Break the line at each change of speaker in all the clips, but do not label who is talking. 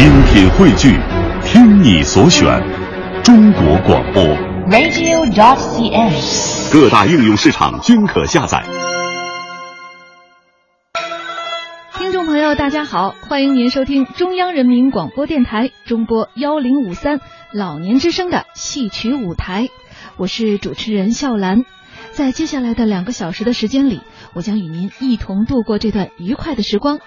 精品汇聚，听你所选，中国广播。
radio.cn。
各大应用市场均可下载。
听众朋友，大家好，欢迎您收听中央人民广播电台中波幺零五三老年之声的戏曲舞台，我是主持人笑兰。在接下来的两个小时的时间里，我将与您一同度过这段愉快的时光。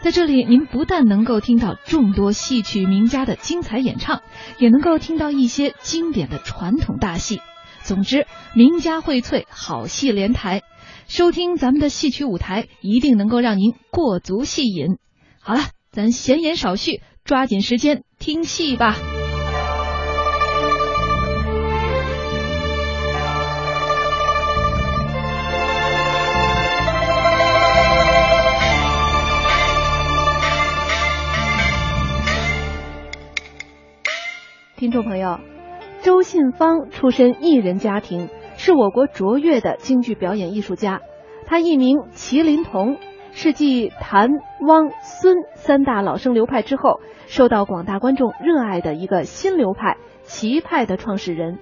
在这里，您不但能够听到众多戏曲名家的精彩演唱，也能够听到一些经典的传统大戏。总之，名家荟萃，好戏连台。收听咱们的戏曲舞台，一定能够让您过足戏瘾。好了，咱闲言少叙，抓紧时间听戏吧。听众朋友，周信芳出身艺人家庭，是我国卓越的京剧表演艺术家。他艺名麒麟童，是继谭、汪、孙三大老生流派之后，受到广大观众热爱的一个新流派——麒派的创始人。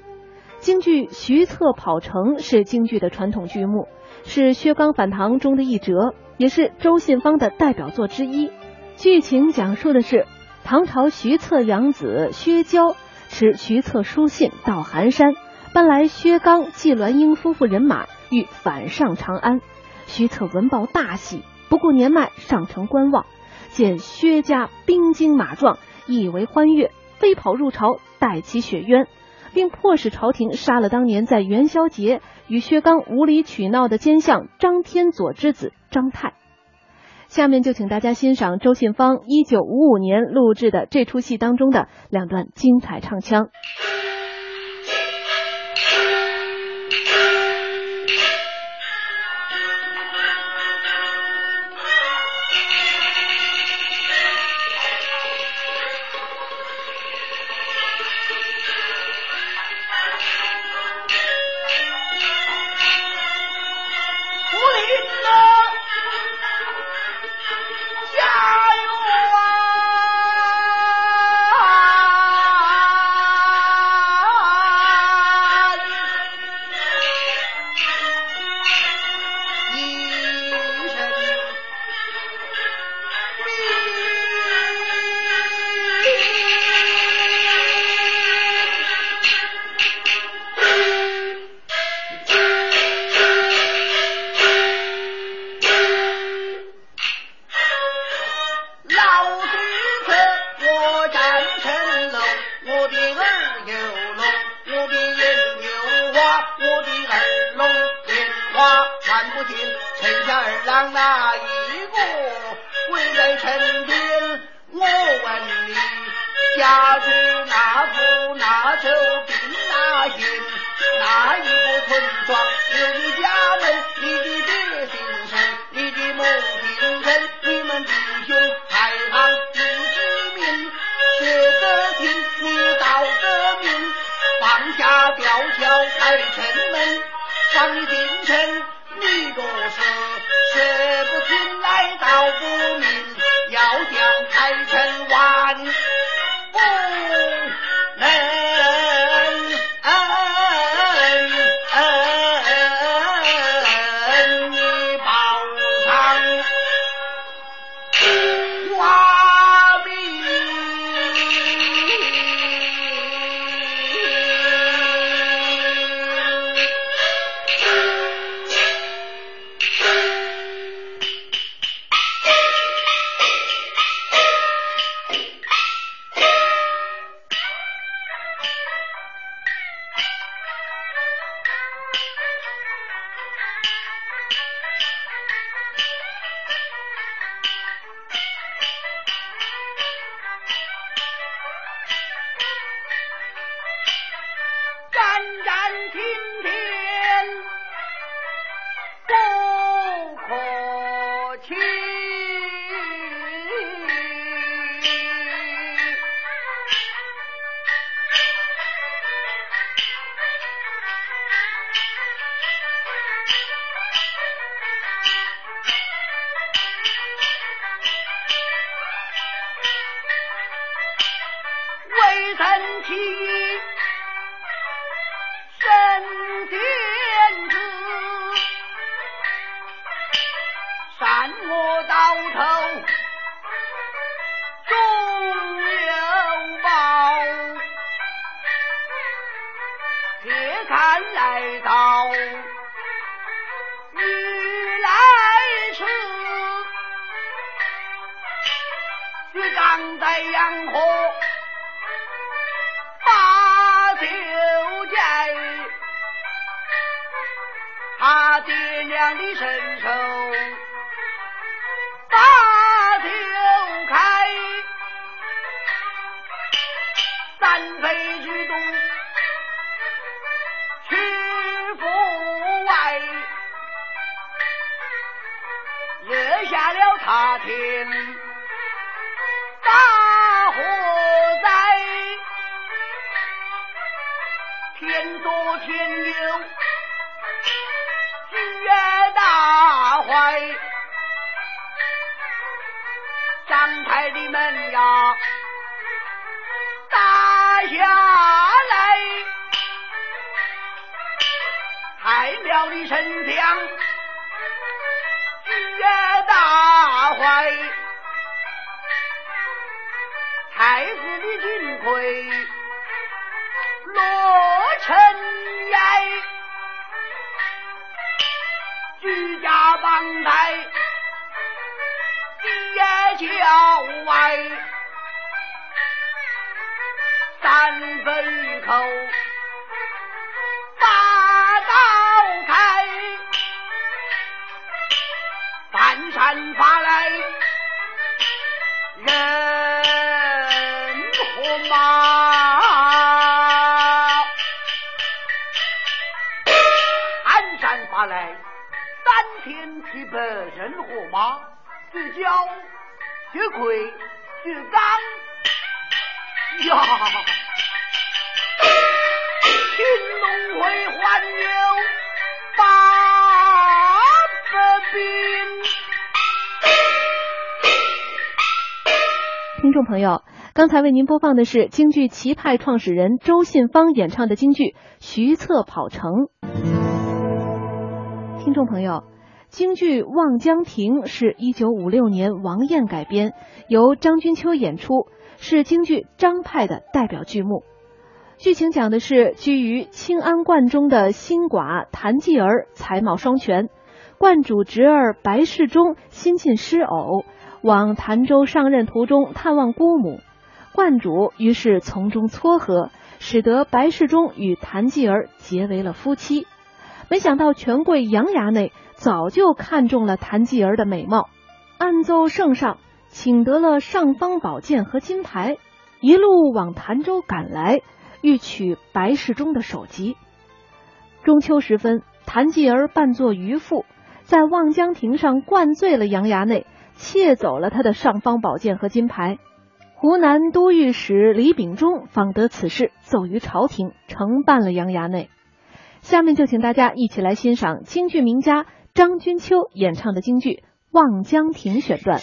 京剧《徐策跑城》是京剧的传统剧目，是薛刚反唐中的一折，也是周信芳的代表作之一。剧情讲述的是唐朝徐策养子薛娇持徐策书信到寒山，搬来薛刚、季鸾英夫妇人马，欲反上长安。徐策闻报大喜，不顾年迈上城观望，见薛家兵精马壮，以为欢悦，飞跑入朝，带其雪冤，并迫使朝廷杀了当年在元宵节与薛刚无理取闹的奸相张天佐之子张泰。下面就请大家欣赏周信芳一九五五年录制的这出戏当中的两段精彩唱腔。
家住哪府哪州兵哪营？哪一个村庄有你家门？你身体太子的金盔落尘埃。居家帮带，街郊外，三杯口，聚焦聚魁聚刚呀！青龙会还有八百兵。
听众朋友，刚才为您播放的是京剧齐派创始人周信芳演唱的京剧《徐策跑城》。听众朋友，京剧《望江亭》是一九五六年王燕改编，由张君秋演出，是京剧张派的代表剧目。剧情讲的是居于清安观中的新寡谭继儿才貌双全，观主侄儿白世忠新晋失偶，往潭州上任途中探望姑母，观主于是从中撮合，使得白世忠与谭继儿结为了夫妻。没想到权贵杨衙内早就看中了谭继儿的美貌，暗奏圣上，请得了尚方宝剑和金牌，一路往潭州赶来，欲取白世忠的首级。中秋时分，谭继儿扮作渔妇，在望江亭上灌醉了杨衙内，窃走了他的尚方宝剑和金牌。湖南都御史李秉忠访得此事，奏于朝廷，惩办了杨衙内。下面就请大家一起来欣赏京剧名家张君秋演唱的京剧《望江亭》选段。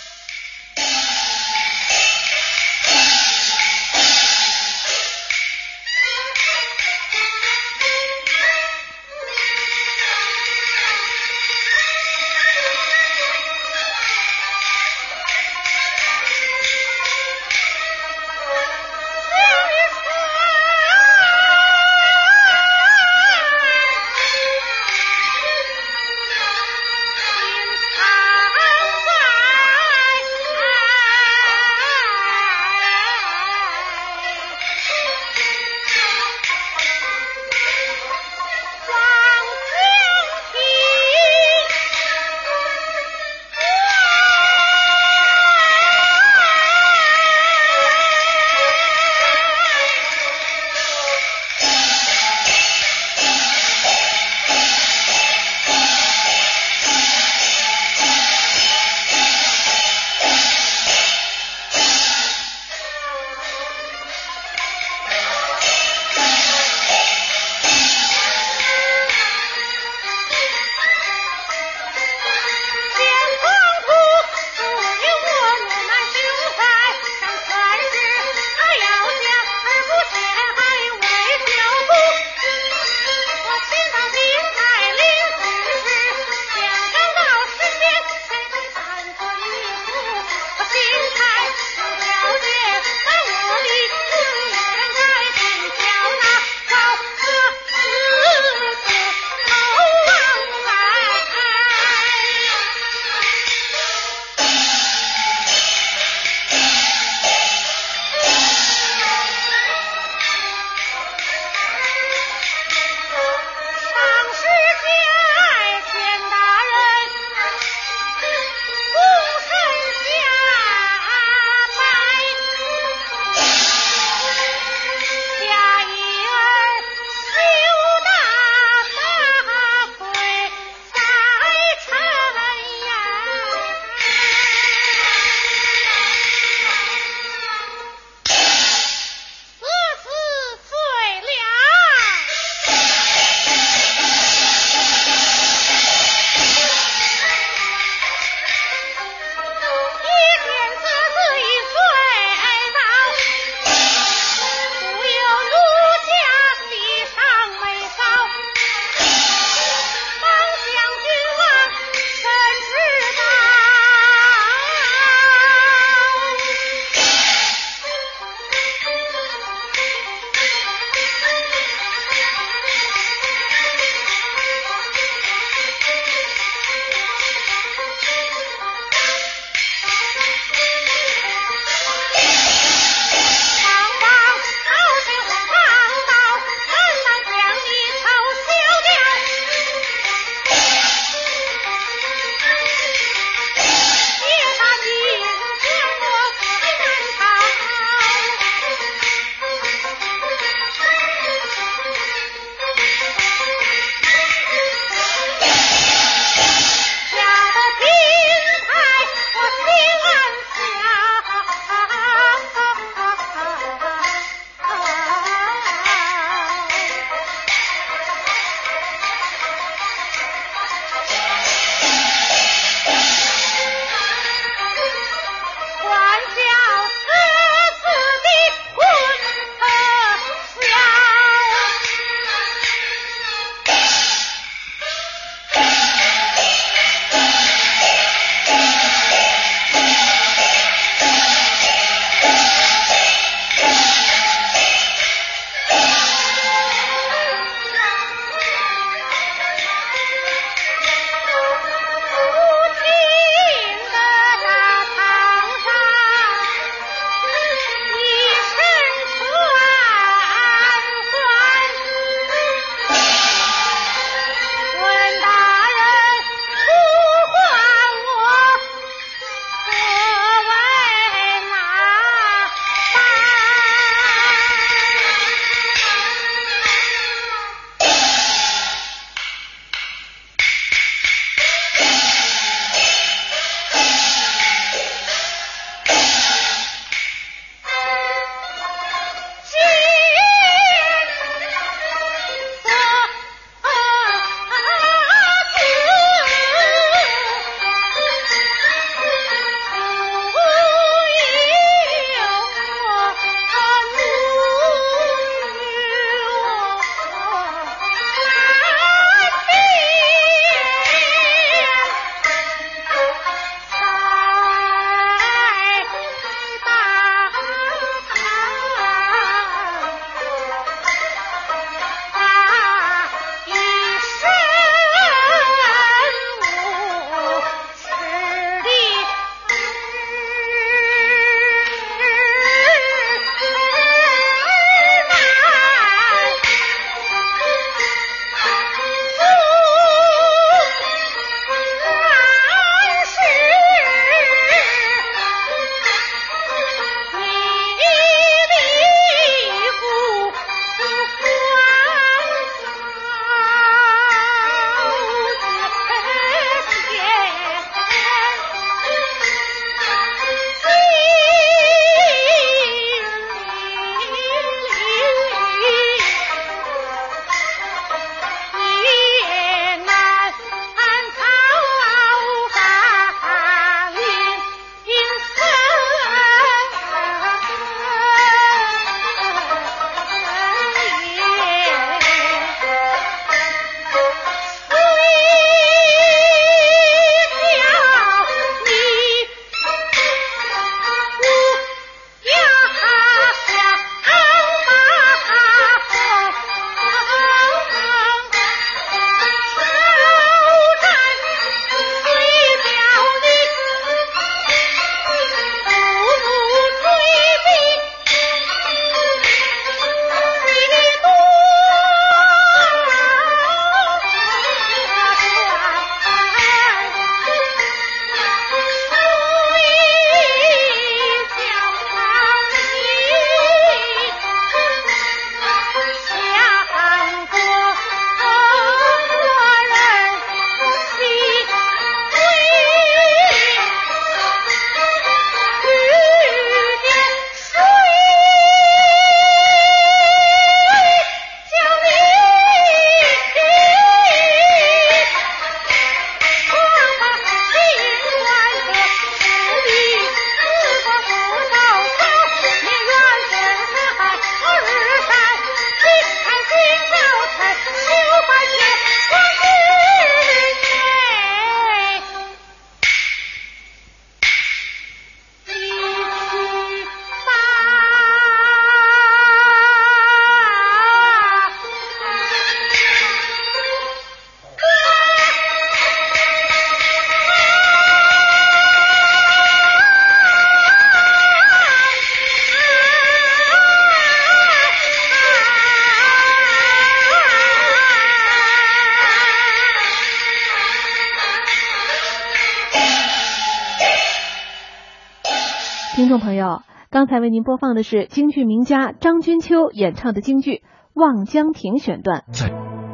刚才为您播放的是京剧名家张君秋演唱的京剧《望江亭》选段。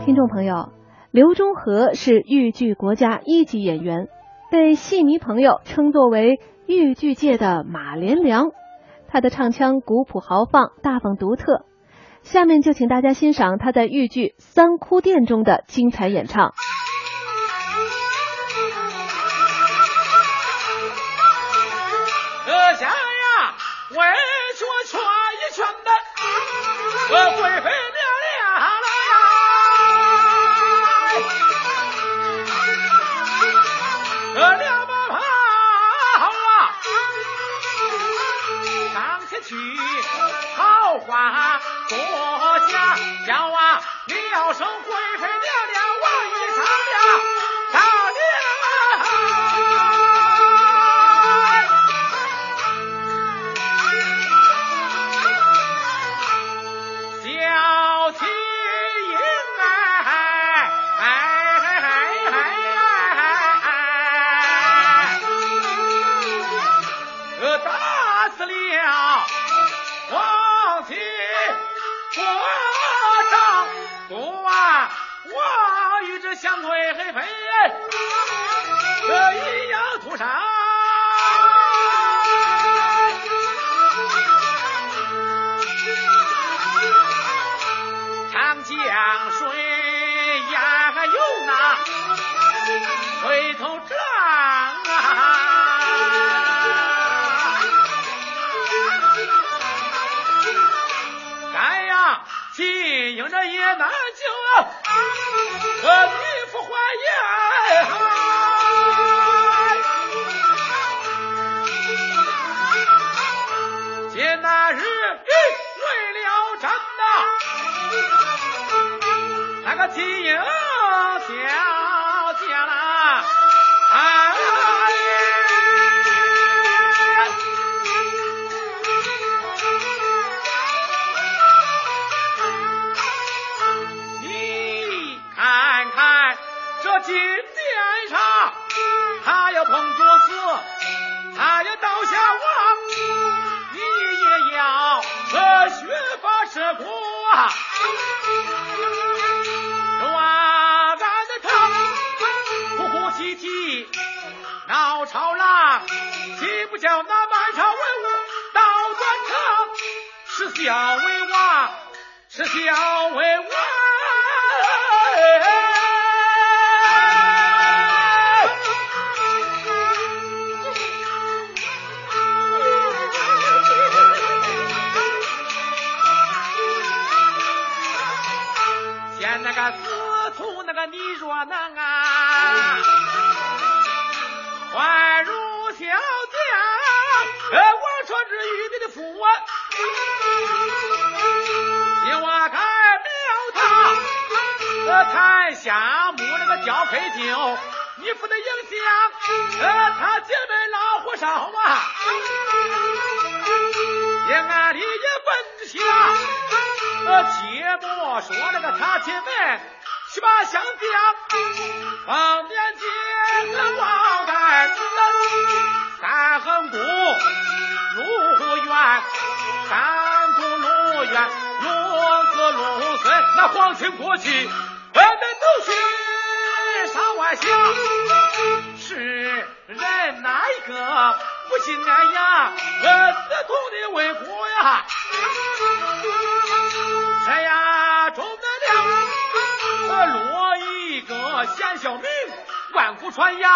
听众朋友，刘忠和是豫剧国家一级演员，被戏迷朋友称作为豫剧界的马连良。他的唱腔古朴豪放、大方独特。下面就请大家欣赏他在豫剧《三哭殿》中的精彩演唱。
这贵妃娘娘来，这两把炮啊，上前去，好话多讲，叫啊，叫声贵妃娘娘这金殿上，他要碰桌子，他要倒下王，你也要呃学法吃苦啊！哇，俺的他哭哭啼啼闹吵嚷，岂不叫那满朝文武倒转场？是小为王，是小为王。那个司徒那个你若能啊，换如小将，呃，我说是玉帝的父啊，你挖开庙堂，呃，看下木那个交配酒，你不得影响，呃，他姐妹老火烧啊，也俺里也奔下。呃，切莫说那个他亲们去把相将，方便见了王干子，三横谷路远，三谷路远，路子路深，那皇亲国戚，我们都去上外乡，是人哪一个不信俺呀？呃，死痛的为国呀！一个贤小名，万古传呀，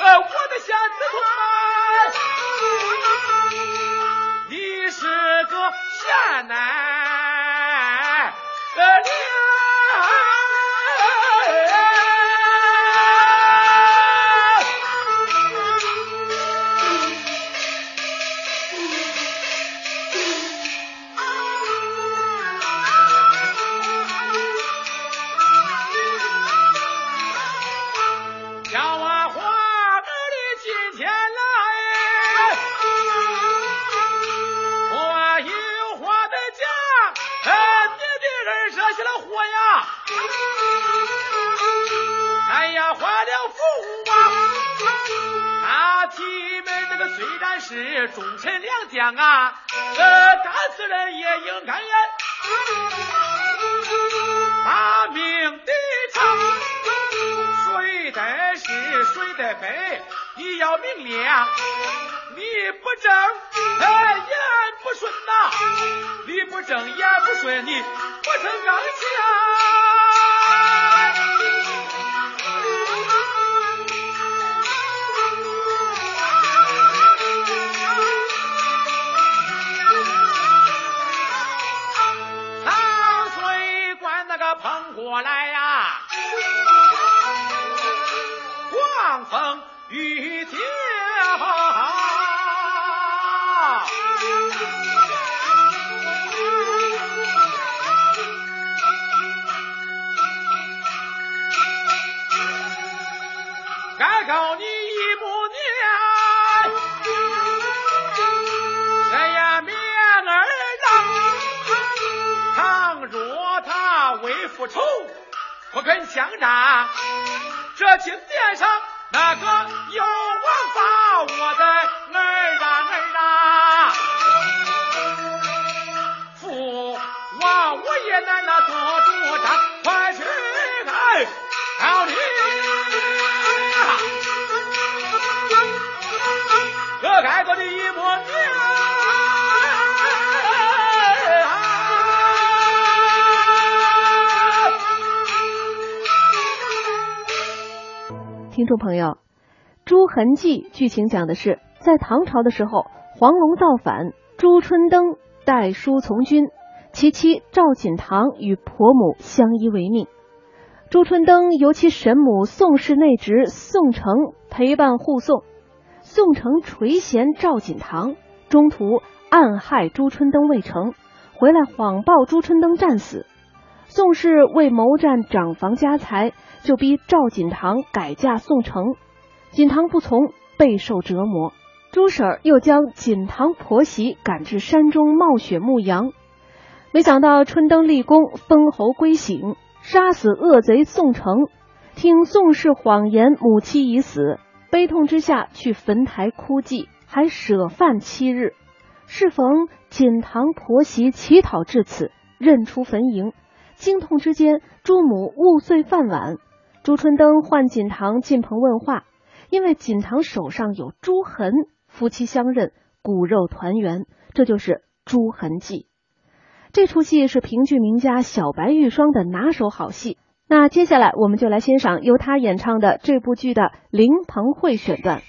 呃，我的贤子传，你是个贤乃，呃，叫是忠臣良将啊，呃，干死人也应该言。把命抵偿，谁得是谁在背，你要明亮。你不正，哎，言不顺呐，你不正言不顺，你不成刚强。过来呀，狂风雨天。不愁，不肯相战，这金殿上那个有王法，我的儿啊儿啊，父王我也难那做
听众朋友，《朱痕记》剧情讲的是，在唐朝的时候，黄龙造反，朱春登带书从军，其妻赵锦堂与婆母相依为命。朱春登由其神母宋氏内侄宋成陪伴护送，宋城垂涎赵锦堂，中途暗害朱春登未成，回来谎报朱春登战死。宋氏为谋占长房家财，就逼赵锦堂改嫁宋城，锦堂不从，备受折磨。朱婶儿又将锦堂婆媳赶至山中冒雪牧羊，没想到春登立功，封侯归省，杀死恶贼宋城。听宋氏谎言母妻已死，悲痛之下去坟台哭祭，还舍饭七日。适逢锦堂婆媳乞讨至此，认出坟茔。惊痛之间，朱母误碎饭碗。朱春登唤锦堂进棚问话，因为锦堂手上有朱痕，夫妻相认，骨肉团圆，这就是《朱痕记》。这出戏是评剧名家小白玉霜的拿手好戏。那接下来我们就来欣赏由他演唱的这部剧的灵棚会选段。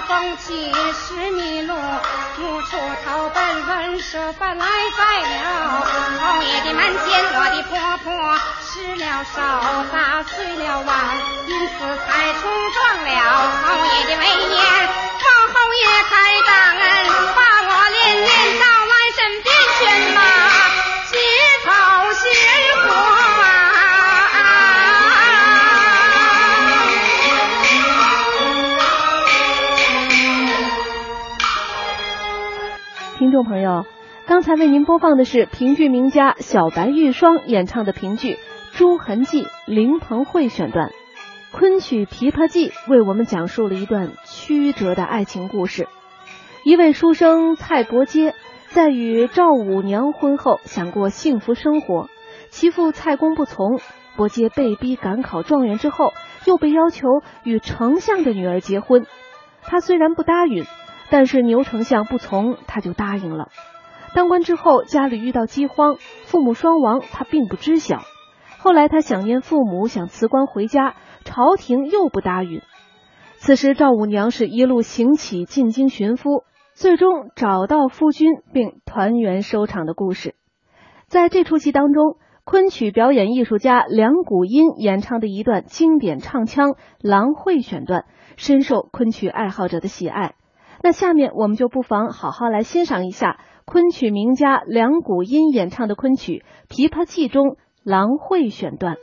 风起时迷路无处投奔奔守本来在了。侯爷的门前
我的
婆婆失了手打碎了碗因此才冲撞了。侯爷的威严望侯爷开大恩。
众朋友，刚才为您播放的是评剧名家小白玉霜演唱的评剧《朱痕记》灵棚会选段，昆曲《琵琶记》为我们讲述了一段曲折的爱情故事。一位书生蔡伯阶在与赵五娘婚后想过幸福生活，其父蔡公不从，伯阶被逼赶考状元之后，又被要求与丞相的女儿结婚。他虽然不答应，但是牛丞相不从，他就答应了。当官之后，家里遇到饥荒，父母双亡，他并不知晓。后来他想念父母，想辞官回家，朝廷又不答应。此时赵五娘是一路行乞进京寻夫，最终找到夫君，并团圆收场的故事。在这出戏当中，昆曲表演艺术家梁谷音演唱的一段经典唱腔《郎会》选段，深受昆曲爱好者的喜爱。那下面我们就不妨好好来欣赏一下。昆曲名家梁谷音演唱的昆曲《琵琶记》中《郎会》选段。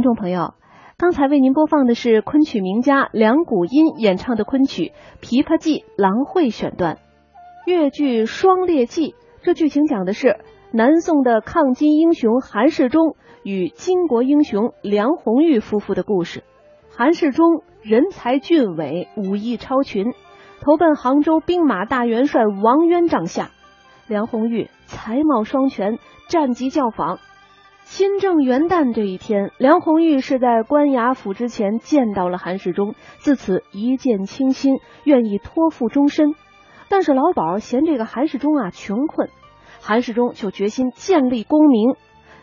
听众朋友，刚才为您播放的是昆曲名家梁谷音演唱的昆曲《琵琶记·郎会》选段。越剧《双烈记》，这剧情讲的是南宋的抗金英雄韩世忠与金国英雄梁红玉夫妇的故事。韩世忠人才俊伟，武艺超群，投奔杭州兵马大元帅王渊帐下。梁红玉才貌双全，战绩教坊。新政元旦这一天，梁红玉是在官衙府之前见到了韩世忠，自此一见倾心，愿意托付终身。但是老鸨嫌这个韩世忠啊穷困，韩世忠就决心建立功名。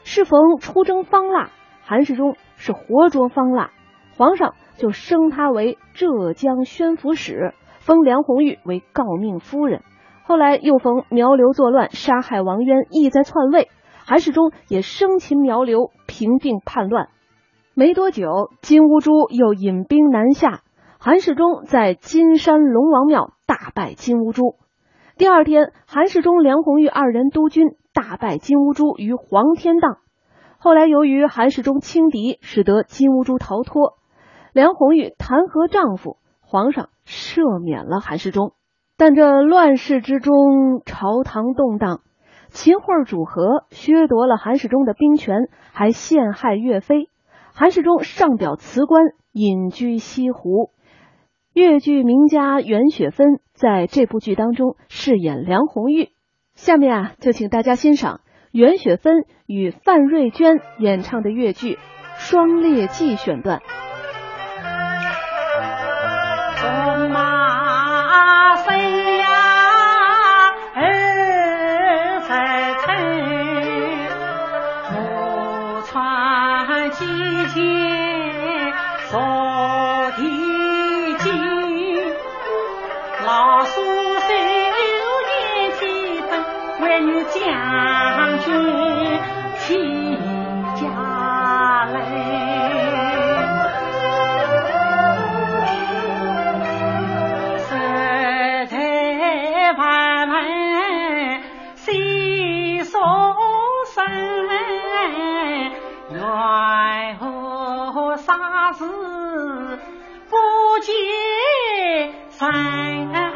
适逢出征方腊，韩世忠是活捉方腊，皇上就升他为浙江宣抚使，封梁红玉为诰命夫人。后来又逢苗刘作乱，杀害王渊，意在篡位。韩世忠也生擒苗刘，平定叛乱。没多久，金兀术又引兵南下，韩世忠在金山龙王庙大败金兀术。第二天，韩世忠、梁红玉二人督军大败金兀术于黄天荡。后来，由于韩世忠轻敌，使得金兀术逃脱。梁红玉弹劾丈夫，皇上赦免了韩世忠。但这乱世之中，朝堂动荡，秦桧主和，削夺了韩世忠的兵权，还陷害岳飞。韩世忠上表辞官，隐居西湖。越剧名家袁雪芬在这部剧当中饰演梁红玉。下面啊，就请大家欣赏袁雪芬与范瑞娟演唱的越剧《双猎记》选段。
一排排细松声奈何啥事不解人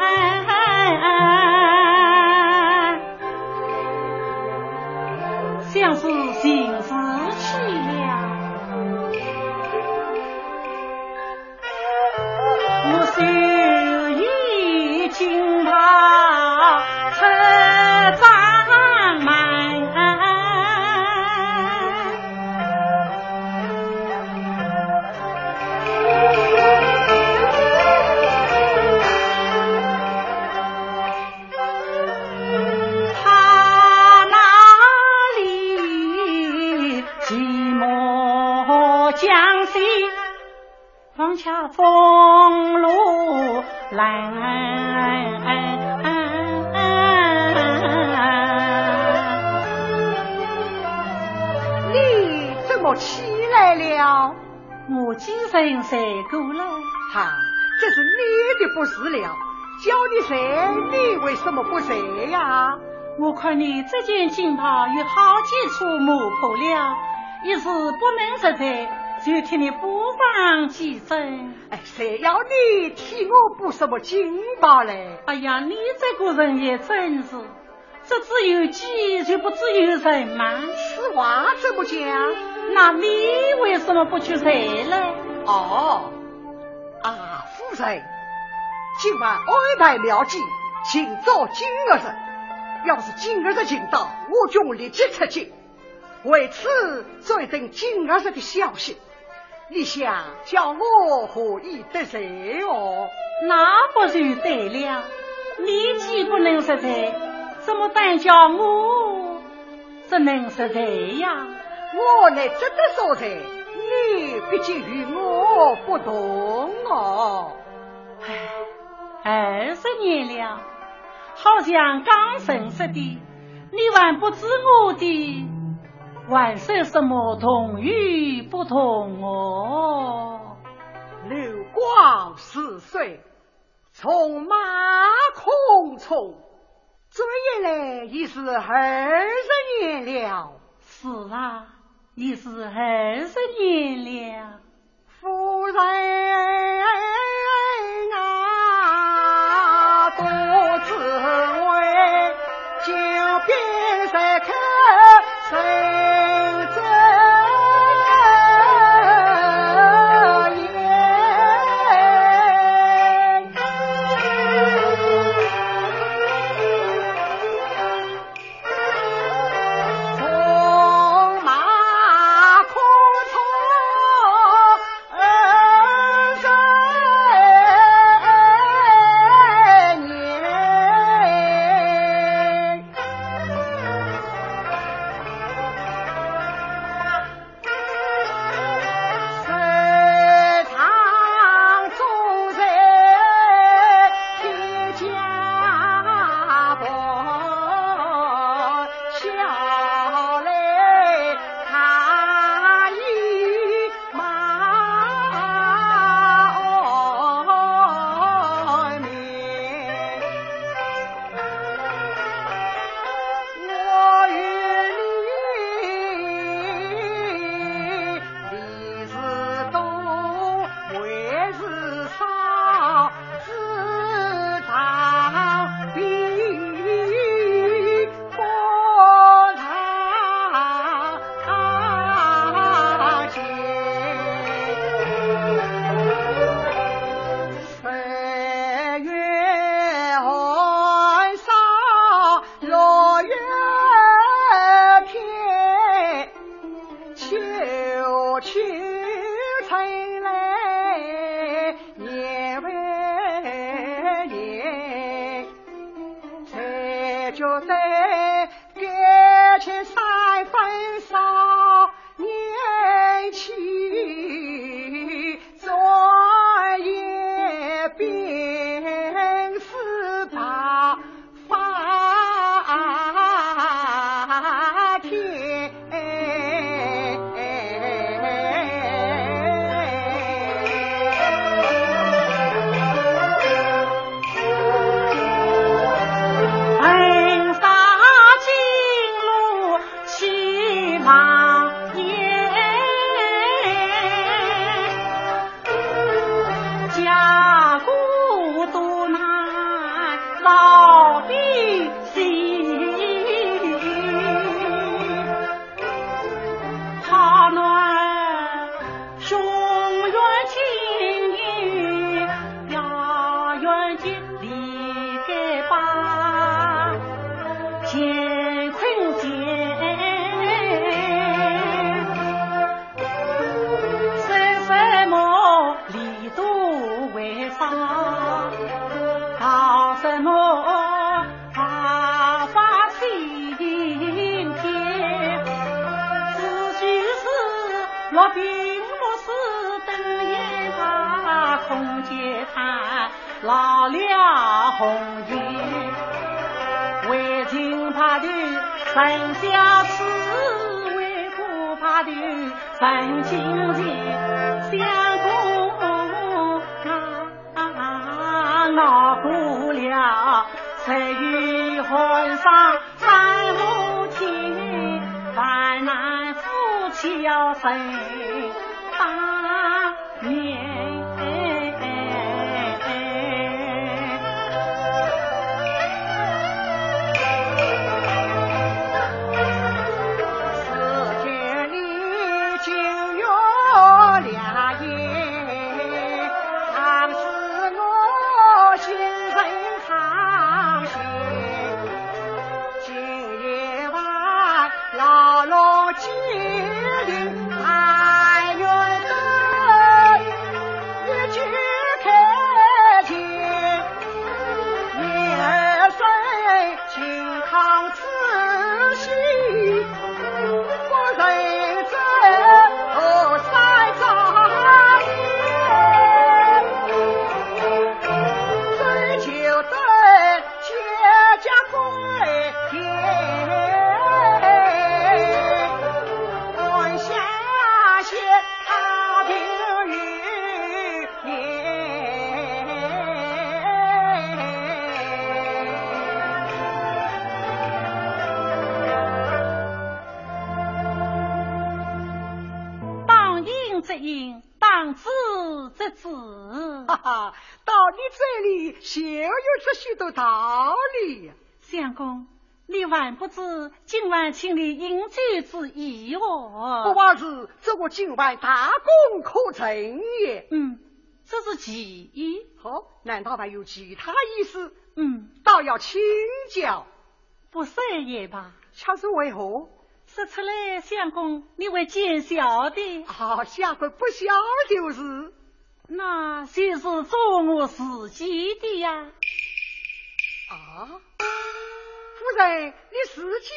风露来。
你怎么起来了？
我精神睡够了。
哈，这是你的不是了。叫你睡，你为什么不睡呀？
我看你这件锦袍有好几处磨破了，一时不能实在。就替你补上几针。
哎，谁要你替我补什么锦袍嘞？
哎呀，你这个人也真是，这只有己就不只有人吗？
此话怎么讲？
那你为什么不去谁呢？
哦，啊，夫人，今晚安排了计，请早今儿日。要是今儿日进到，我就立即出京。为此，再等今儿日的消息。你想叫我何以得罪哦？
那不就对了？你既不能实在，怎么单叫我只能实在呀？
我乃值得所在，你毕竟与我不同哦。
唉，二十年了。好像刚认识的，你还不知我的还算什么同与不同哦？
流光似水，匆马空匆，转眼来已是二十年了。
是啊，已是二十年了，
夫人。是这个今晚大功可成也。
嗯，这是其一。
好，难道还有其他意思？
嗯，
倒要请教。
不说也罢。
恰是为何？
说出来，相公，你会见笑的。
啊，下官不晓就是。
那谁是做我自己的呀？
啊？夫人，你自己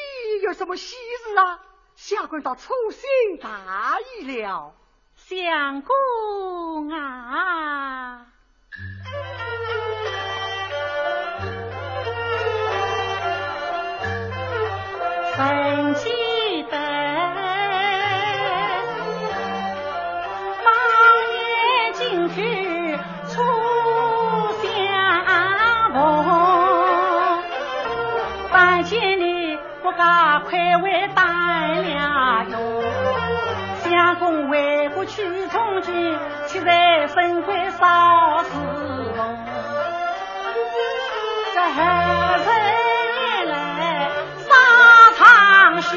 有什么喜事啊？下官倒粗心大意了。
相公啊，快为带了哟，相公为国去从军，岂在身归少时梦？这后人来沙场去，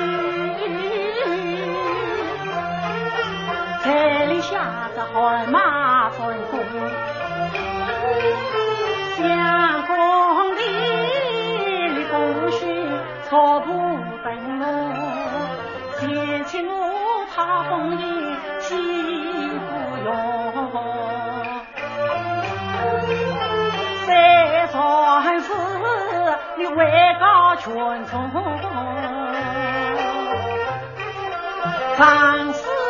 彩礼下着海马分工，勋。草铺灯笼，前请我他红颜喜不用。三壮士，你位高权重，长死。